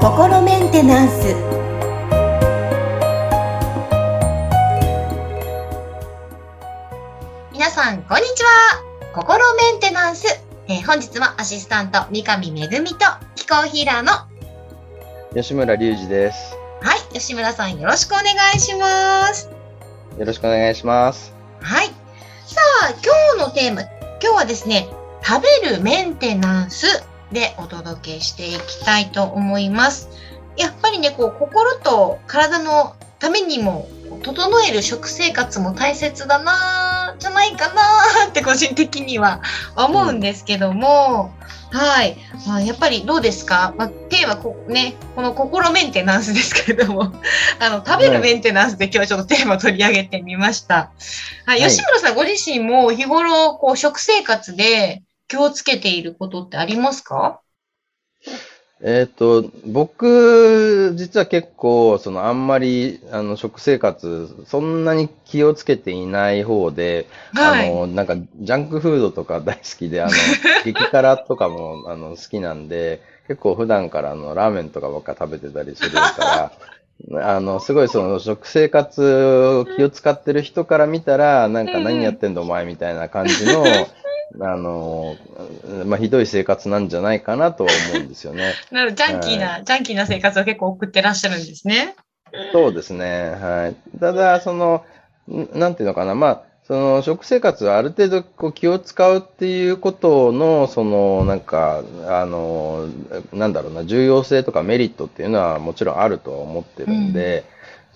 心メンテナンス皆さん、こんにちは。心メンテナンス。えー本日もアシスタント、三上めぐみと気候ヒーラーの、は吉村隆二です。い、吉村さんよろしくお願いします。よろしくお願いします。はい。さあ、今日のテーマ、今日はですね、食べるメンテナンスでお届けしていきたいと思います。やっぱりね、こう、心と体のためにも、整える食生活も大切だな、じゃないかなって個人的には思うんですけども、はい。まあ、やっぱりどうですか、まあ、テーマこ、ね、この心メンテナンスですけれども、あの、食べるメンテナンスで今日はちょっとテーマ取り上げてみました。はい。はい吉村さんご自身も日頃、こう、食生活で気をつけていることってありますか？えっ、と、僕、実は結構、その、あんまり、あの、食生活、そんなに気をつけていない方で、はい。あの、なんか、ジャンクフードとか 大好きで、あの、激辛とかも、あの、好きなんで、結構普段から、あの、ラーメンとかばっか食べてたりするから、あの、すごいその食生活を気を使ってる人から見たら、なんか何やってんだお前みたいな感じの、あの、まあ、ひどい生活なんじゃないかなとは思うんですよね。なるジャンキーな、ジャンキーな生活を結構送ってらっしゃるんですね。そうですね。はい。ただ、その、んなんていうのかな。まあ、その食生活はある程度こう気を使うっていうことの、その、なんか、あの、なんだろうな、重要性とかメリットっていうのはもちろんあるとは思ってるんで、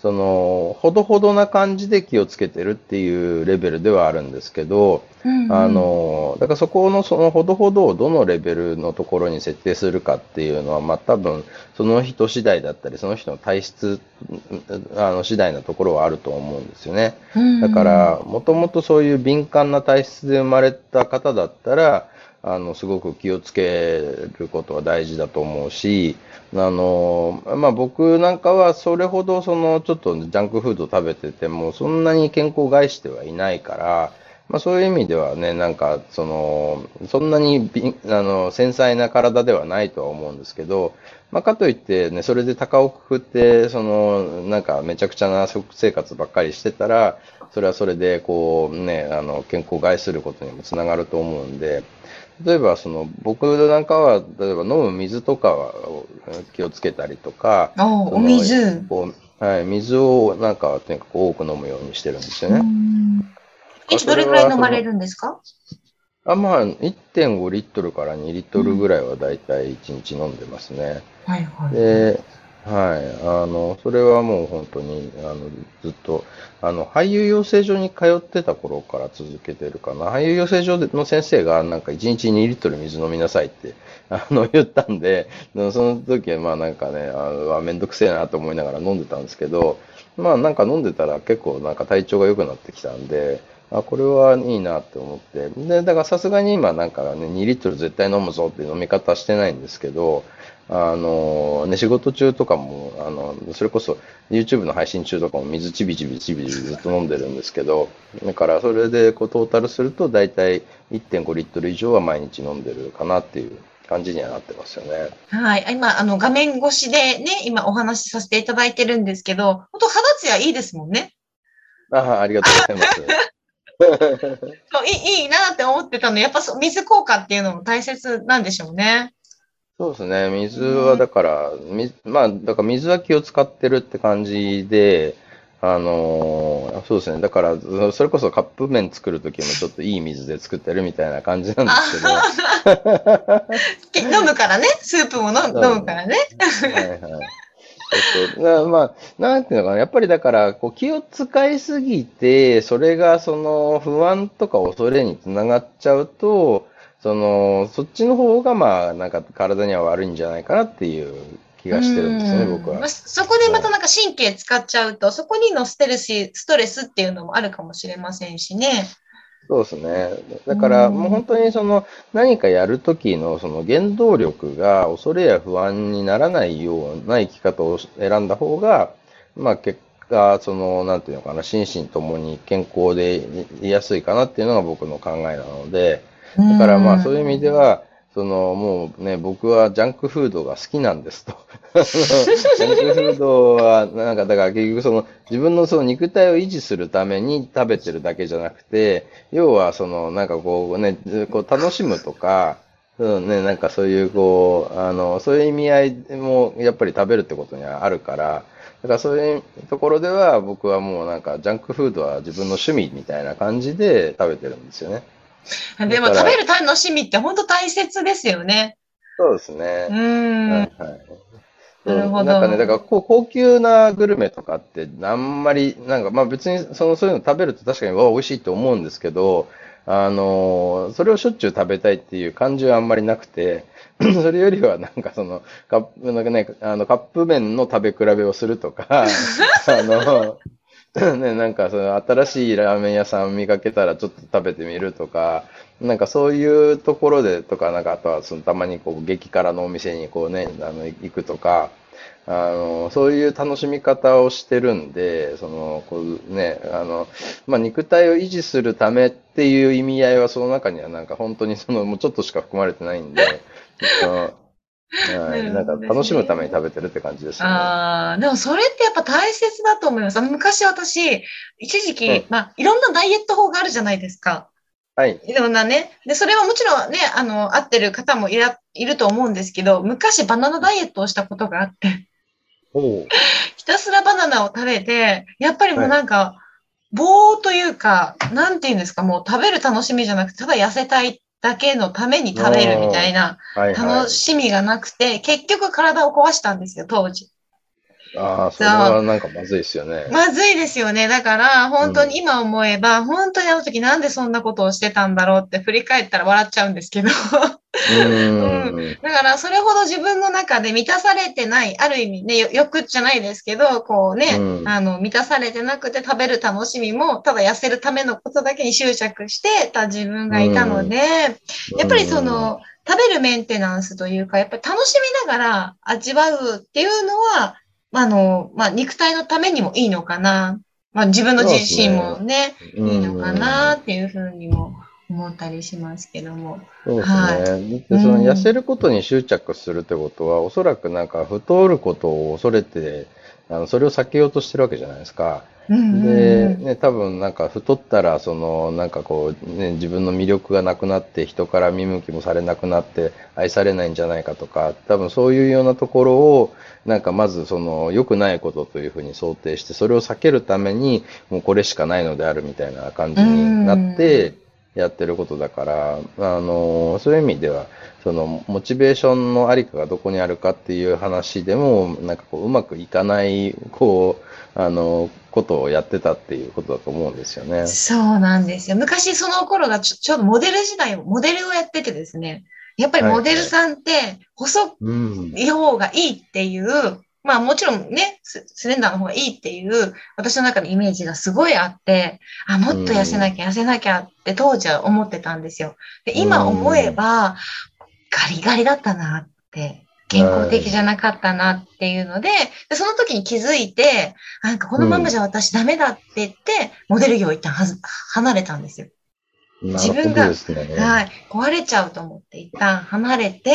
その、ほどほどな感じで気をつけてるっていうレベルではあるんですけど、あ、の、だからそこのそのほどほどをどのレベルのところに設定するかっていうのは、まあ多分その人次第だったり、その人の体質うんあの次第なところはあると思うんですよね。だから、もともとそういう敏感な体質で生まれた方だったら、あの、すごく気をつけることは大事だと思うし、あの、まあ僕なんかはそれほどそのちょっとジャンクフード食べてても、そんなに健康を害してはいないから、まあそういう意味ではね、なんか、その、そんなにあの繊細な体ではないとは思うんですけど、まあかといってね、それで高をくくって、その、なんかめちゃくちゃな食生活ばっかりしてたら、それはそれで、こうね、あの、健康を害することにもつながると思うんで、例えばその、僕なんかは、例えば飲む水とかは気をつけたりとか、お水。はい、水をなんか、とにかく多く飲むようにしてるんですよね。どれくらい飲まれるんですか？あ、まあ、1.5リットルから2リットルぐらいはだいたい1日飲んでますね。はいはい。で、はい、あの、それはもう本当に、あの、ずっと、あの、俳優養成所に通ってた頃から続けてるかな。俳優養成所の先生が、なんか1日2リットル水飲みなさいって、あの、言ったんで、その時はまあなんかね、あのあめんどくせえなと思いながら飲んでたんですけど、まあなんか飲んでたら結構なんか体調が良くなってきたんで、あ、これはいいなって思って。で、だからさすがに今なんかね、2リットル絶対飲むぞっていう飲み方してないんですけど、あの、ね、仕事中とかも、あの、それこそ YouTube の配信中とかも水ちびちびちびちびずっと飲んでるんですけど、だからそれでこうトータルすると大体1.5リットル以上は毎日飲んでるかなっていう感じにはなってますよね。はい。今、あの、画面越しでね、今お話しさせていただいてるんですけど、本当肌ツヤいいですもんね。あありがとうございます。そういい いいなって思ってたの。やっぱ水効果っていうのも大切なんでしょうね。そうですね。水はだから、みまあ、だから水は気を使ってるって感じで、あのーそうですね。だから、それこそカップ麺作るときもちょっといい水で作ってるみたいな感じなんですけど、け飲むからね。スープも飲むからね。はいはい。そうそうなまあ、なんていうのかな。やっぱりだから、こう気を使いすぎて、それがその不安とか恐れにつながっちゃうと、その、そっちの方がまあ、なんか体には悪いんじゃないかなっていう気がしてるんですよね、僕は。そこでまたなんか神経使っちゃうと、そこにのステルス、ストレスっていうのもあるかもしれませんしね。そうですね。だから、うんもう本当にその何かやるときのその原動力が恐れや不安にならないような生き方を選んだ方が、まあ結果、その、なんていうのかな、心身ともに健康でいやすいかなっていうのが僕の考えなので、だからまあそういう意味では、そのもうね、僕はジャンクフードが好きなんですと。ジャンクフードは、なんかだから結局その自分のその肉体を維持するために食べてるだけじゃなくて、要はそのなんかこうね、こう楽しむとか、うんね、なんかそういうこう、あの、そういう意味合いもやっぱり食べるってことにはあるから、だからそういうところでは僕はもうなんかジャンクフードは自分の趣味みたいな感じで食べてるんですよね。でも食べる楽しみって本当大切ですよね。そうですね。うん。はい、なるほど。なんかね、だから高級なグルメとかってあんまり、なんかまあ別にそのそういうの食べると確かにわ美味しいと思うんですけど、あの、それをしょっちゅう食べたいっていう感じはあんまりなくて、それよりはなんかその、カップ、なんかね、あの、カップ麺の食べ比べをするとか、あの、ね、なんかその新しいラーメン屋さん見かけたらちょっと食べてみるとか、なんかそういうところでとか、なんかあとはそのたまにこう激辛のお店にこうね、あの行くとか、あの、そういう楽しみ方をしてるんで、その、こうね、あの、まあ、肉体を維持するためっていう意味合いはその中にはなんか本当にその、もうちょっとしか含まれてないんで、はい、なんか楽しむために食べてるって感じですね。ああ、でもそれってやっぱ大切だと思います。昔私、一時期、うん、まあ、いろんなダイエット法があるじゃないですか。はい。いろんなね。で、それはもちろんね、あの、合ってる方もいらいると思うんですけど、昔バナナダイエットをしたことがあって。ひたすらバナナを食べて、やっぱりもうなんか、はい、棒というか、なんていうんですか、もう食べる楽しみじゃなくて、ただ痩せたいだけのために食べるみたいな楽しみがなくて、結局体を壊したんですよ、当時。ああ、それはなんかまずいですよね。まずいですよね。だから、本当に今思えば、うん、本当にあの時なんでそんなことをしてたんだろうって振り返ったら笑っちゃうんですけど。うん、だから、それほど自分の中で満たされてない、ある意味ね、欲じゃないですけど、こうね、うん、あの、満たされてなくて食べる楽しみも、ただ痩せるためのことだけに執着してた自分がいたので、やっぱりその、食べるメンテナンスというか、やっぱり楽しみながら味わうっていうのは、まあ、あの、まあ、肉体のためにもいいのかな。まあ、自分の自身もね、ねいいのかなっていうふうにも思ったりしますけども。そうですね。はい、でその痩せることに執着するってことは、おそらくなんか太ることを恐れて、あのそれを避けようとしてるわけじゃないですか。で、ね、多分なんか太ったら、その、なんかこう、ね、自分の魅力がなくなって、人から見向きもされなくなって、愛されないんじゃないかとか、多分そういうようなところを、なんかまずその、良くないことというふうに想定して、それを避けるために、もうこれしかないのであるみたいな感じになって、やってることだから、あの、そういう意味では、その、モチベーションのありかがどこにあるかっていう話でも、なんかこう、うまくいかない、こう、あの、ことをやってたっていうことだと思うんですよね。そうなんですよ。昔その頃がちょちょうどモデル時代、モデルをやっててですね、やっぱりモデルさんって細い方がいいっていう、まあもちろんねス、スレンダーの方がいいっていう、私の中のイメージがすごいあって、あ、もっと痩せなきゃ痩せなきゃって当時は思ってたんですよ。で、今思えば、ガリガリだったなって健康的じゃなかったなっていうので、でその時に気づいて、なんかこのままじゃ私ダメだって言って、モデル業を一旦はず離れたんですよ。自分が、ね、はい、壊れちゃうと思って一旦離れて、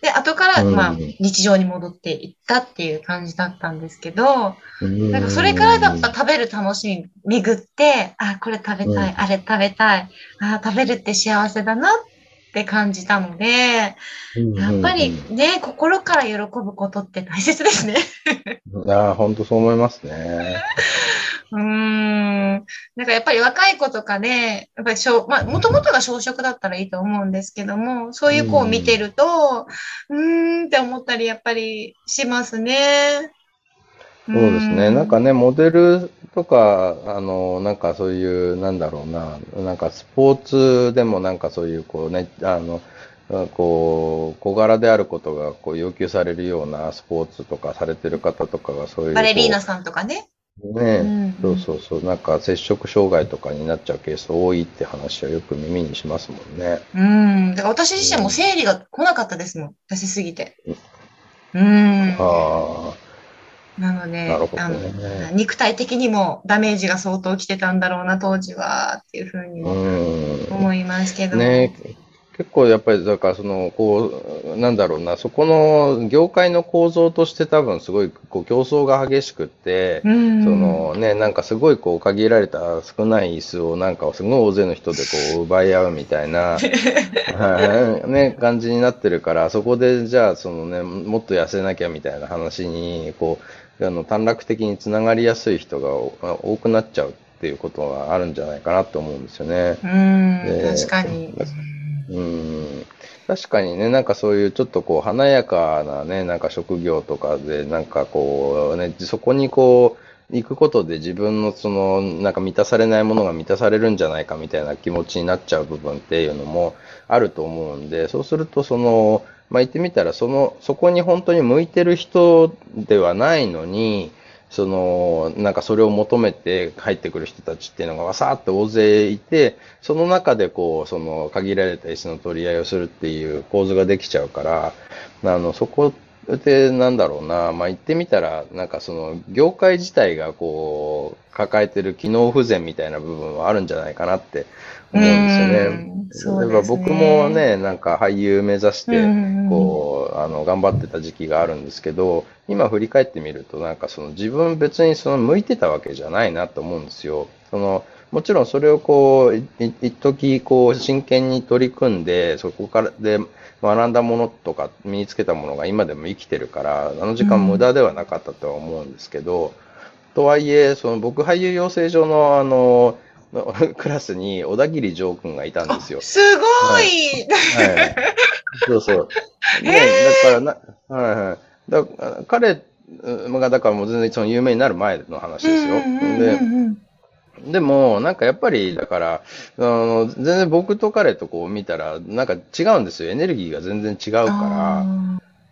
で、後から、まあ、日常に戻っていったっていう感じだったんですけど、なんかそれからやっぱ食べる楽しみ巡って、あ、これ食べたい、あれ食べたい、あ、食べるって幸せだなっって感じたので、やっぱりね、心から喜ぶことって大切ですね。ああ、本当そう思いますね。うん。なんかやっぱり若い子とかね、やっぱりしょ、まあ、もともとが小食だったらいいと思うんですけども、そういう子を見てると、うん、んって思ったりやっぱりしますね。そうですね。なんかね、モデルとか、あの、なんかそういう、なんだろうな、なんかスポーツでもなんかそういう、こうね、あの、こう、小柄であることがこう要求されるようなスポーツとかされてる方とかがそういう。バレリーナさんとかね。ね、うん、そうそうそう、なんか摂食障害とかになっちゃうケース多いって話はよく耳にしますもんね。うん。だから私自身も生理が来なかったですもん。出しすぎて。うん。ああ。なので、なるほどあのね。肉体的にもダメージが相当きてたんだろうな、当時は、っていうふうに。思いますけど。ね結構やっぱり、だからその、こう、なんだろうな、そこの業界の構造として多分すごい、こう、競争が激しくって、うん。そのね、なんかすごいこう限られた少ない椅子をなんかすごい大勢の人でこう奪い合うみたいな、は いね、感じになってるから、そこでじゃあそのね、もっと痩せなきゃみたいな話に、こう、あの短絡的につながりやすい人がお多くなっちゃうっていうことがあるんじゃないかなと思うんですよね。うん、で確かに。うん。確かにね、なんかそういうちょっとこう華やかなね、なんか職業とかで、なんかこうね、そこにこう、行くことで自分のその、なんか満たされないものが満たされるんじゃないかみたいな気持ちになっちゃう部分っていうのもあると思うんで、そうするとその、まあ、言ってみたら、その、そこに本当に向いてる人ではないのに、その、なんかそれを求めて入ってくる人たちっていうのがわさーって大勢いて、その中でこう、その限られた椅子の取り合いをするっていう構図ができちゃうから、あの、そこでなんだろうな、まあ、言ってみたら、なんかその、業界自体がこう、抱えてる機能不全みたいな部分はあるんじゃないかなって思うんですよね。うんそう例えばですね僕もね、なんか俳優目指して、うんこう、あの、頑張ってた時期があるんですけど、今振り返ってみると、なんかその自分別にその向いてたわけじゃないなと思うんですよ。その、もちろんそれをこう、い一時こう、真剣に取り組んで、そこからで学んだものとか身につけたものが今でも生きてるから、あの時間無駄ではなかったとは思うんですけど、とはいえ、その僕俳優養成所のあの、クラスに小田切丈君がいたんですよ。すごい、はい。そうそう。ね、だからな、はいはい。だ彼が、だからもう全然その有名になる前の話ですよ。うんうんうんで、うんでも、なんかやっぱり、だから、あの、全然僕と彼とこう見たら、なんか違うんですよ。エネルギーが全然違うから。あ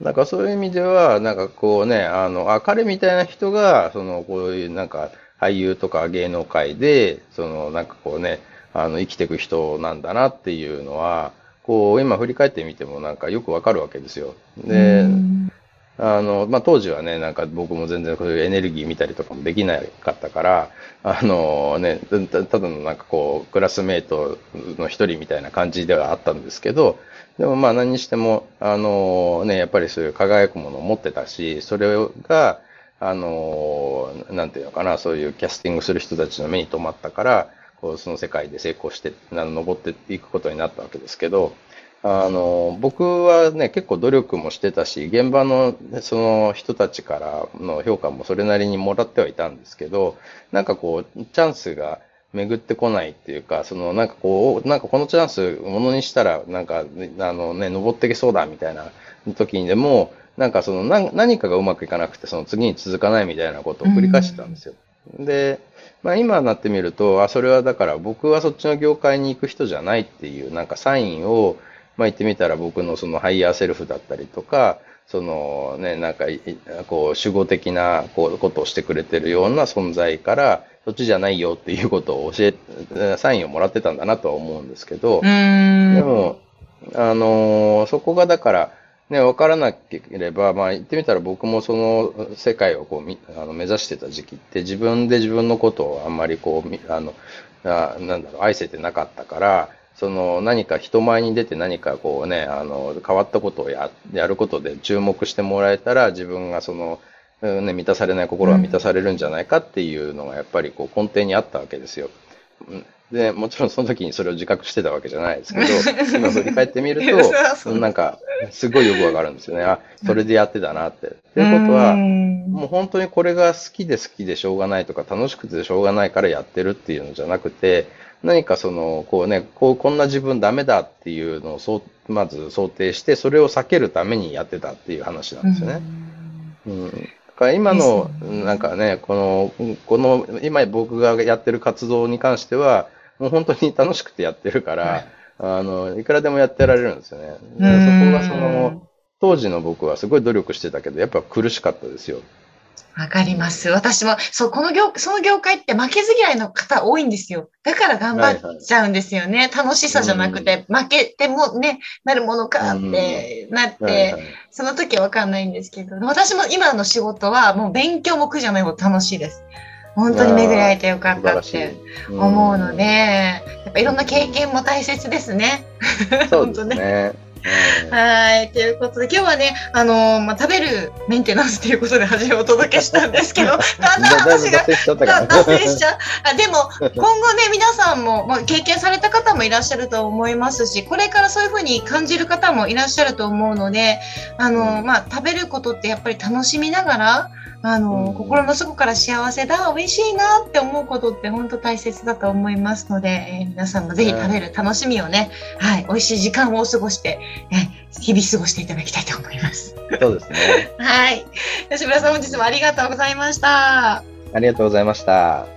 なんかそういう意味では、なんかこうね、あの、あ、彼みたいな人が、その、こういうなんか、俳優とか芸能界で、その、なんかこうね、あの、生きていく人なんだなっていうのは、こう、今振り返ってみてもなんかよくわかるわけですよ。ーで、うんあの、まあ、当時はね、なんか僕も全然こういうエネルギー見たりとかもできなかったから、あのね、たただのなんかこう、クラスメイトの一人みたいな感じではあったんですけど、でもまあ何にしても、あのね、やっぱりそういう輝くものを持ってたし、それが、あのなんていうのかな、そういうキャスティングする人たちの目に留まったから、こう、その世界で成功して、登っていくことになったわけですけど、あの、僕はね、結構努力もしてたし、現場のその人たちからの評価もそれなりにもらってはいたんですけど、なんかこう、チャンスが巡ってこないっていうか、そのなんかこう、なんかこのチャンスものにしたら、なんか、あのね、登ってきそうだみたいな時にでも、なんかその何何かがうまくいかなくて、その次に続かないみたいなことを繰り返してたんですよ。で、まあ今になってみると、あ、それはだから僕はそっちの業界に行く人じゃないっていうなんかサインを、まあ言ってみたら僕のその higher self だったりとか、そのね、なんかい、こう、守護的なこうことをしてくれてるような存在から、そっちじゃないよっていうことを教え、サインをもらってたんだなとは思うんですけど、うん。でも、あのーそこがだから、ね、わからなければ、まあ言ってみたら僕もその世界をこうみあの目指してた時期って自分で自分のことをあんまりこう、みあの、あなんだろう、愛せてなかったから、その何か人前に出て何かこうね、あの、変わったことをややることで注目してもらえたら自分がその、うんね、満たされない心が満たされるんじゃないかっていうのがやっぱりこう根底にあったわけですよ。うんで、もちろんその時にそれを自覚してたわけじゃないですけど、今振り返ってみると、なんか、すごいよくわかるんですよね。あ、それでやってたなって。っていうことは、うんもう本当にこれが好きで好きでしょうがないとか、楽しくてしょうがないからやってるっていうのじゃなくて、何かその、こうね、こう、こんな自分ダメだっていうのをそう、まず想定して、それを避けるためにやってたっていう話なんですよね。うん。だから今のなんかね、この、この、今僕がやってる活動に関しては、もう本当に楽しくてやってるから、あの、いくらでもやってられるんですよね。でうんそこがその、当時の僕はすごい努力してたけど、やっぱ苦しかったですよ。わかります。私も、そう、この業、その業界って負けず嫌いの方多いんですよ。だから頑張っちゃうんですよね。楽しさじゃなくて、負けてもね、なるものかってなって、はいはいその時はわかんないんですけど、私も今の仕事はもう勉強も苦じゃないほど楽しいです。本当に巡り会えてよかったって。思うので、やっぱいろんな経験も大切ですね。うんそうですね。はい。ということで、今日はね、あのーまあ、食べるメンテナンスということで初めお届けしたんですけど、だんだんだだいぶ私が。脱線しちゃう。あでも、今後ね、皆さんも、まあ、経験された方もいらっしゃると思いますし、これからそういうふうに感じる方もいらっしゃると思うので、あの、まあ、食べることってやっぱり楽しみながら、あの、うん心の底から幸せだ、美味しいなって思うことって本当大切だと思いますので、えー皆さんもぜひ食べる楽しみをね、はい、美味しい時間を過ごして、えー日々過ごしていただきたいと思います。そうですね。はい。吉村さん、本日もありがとうございました。ありがとうございました。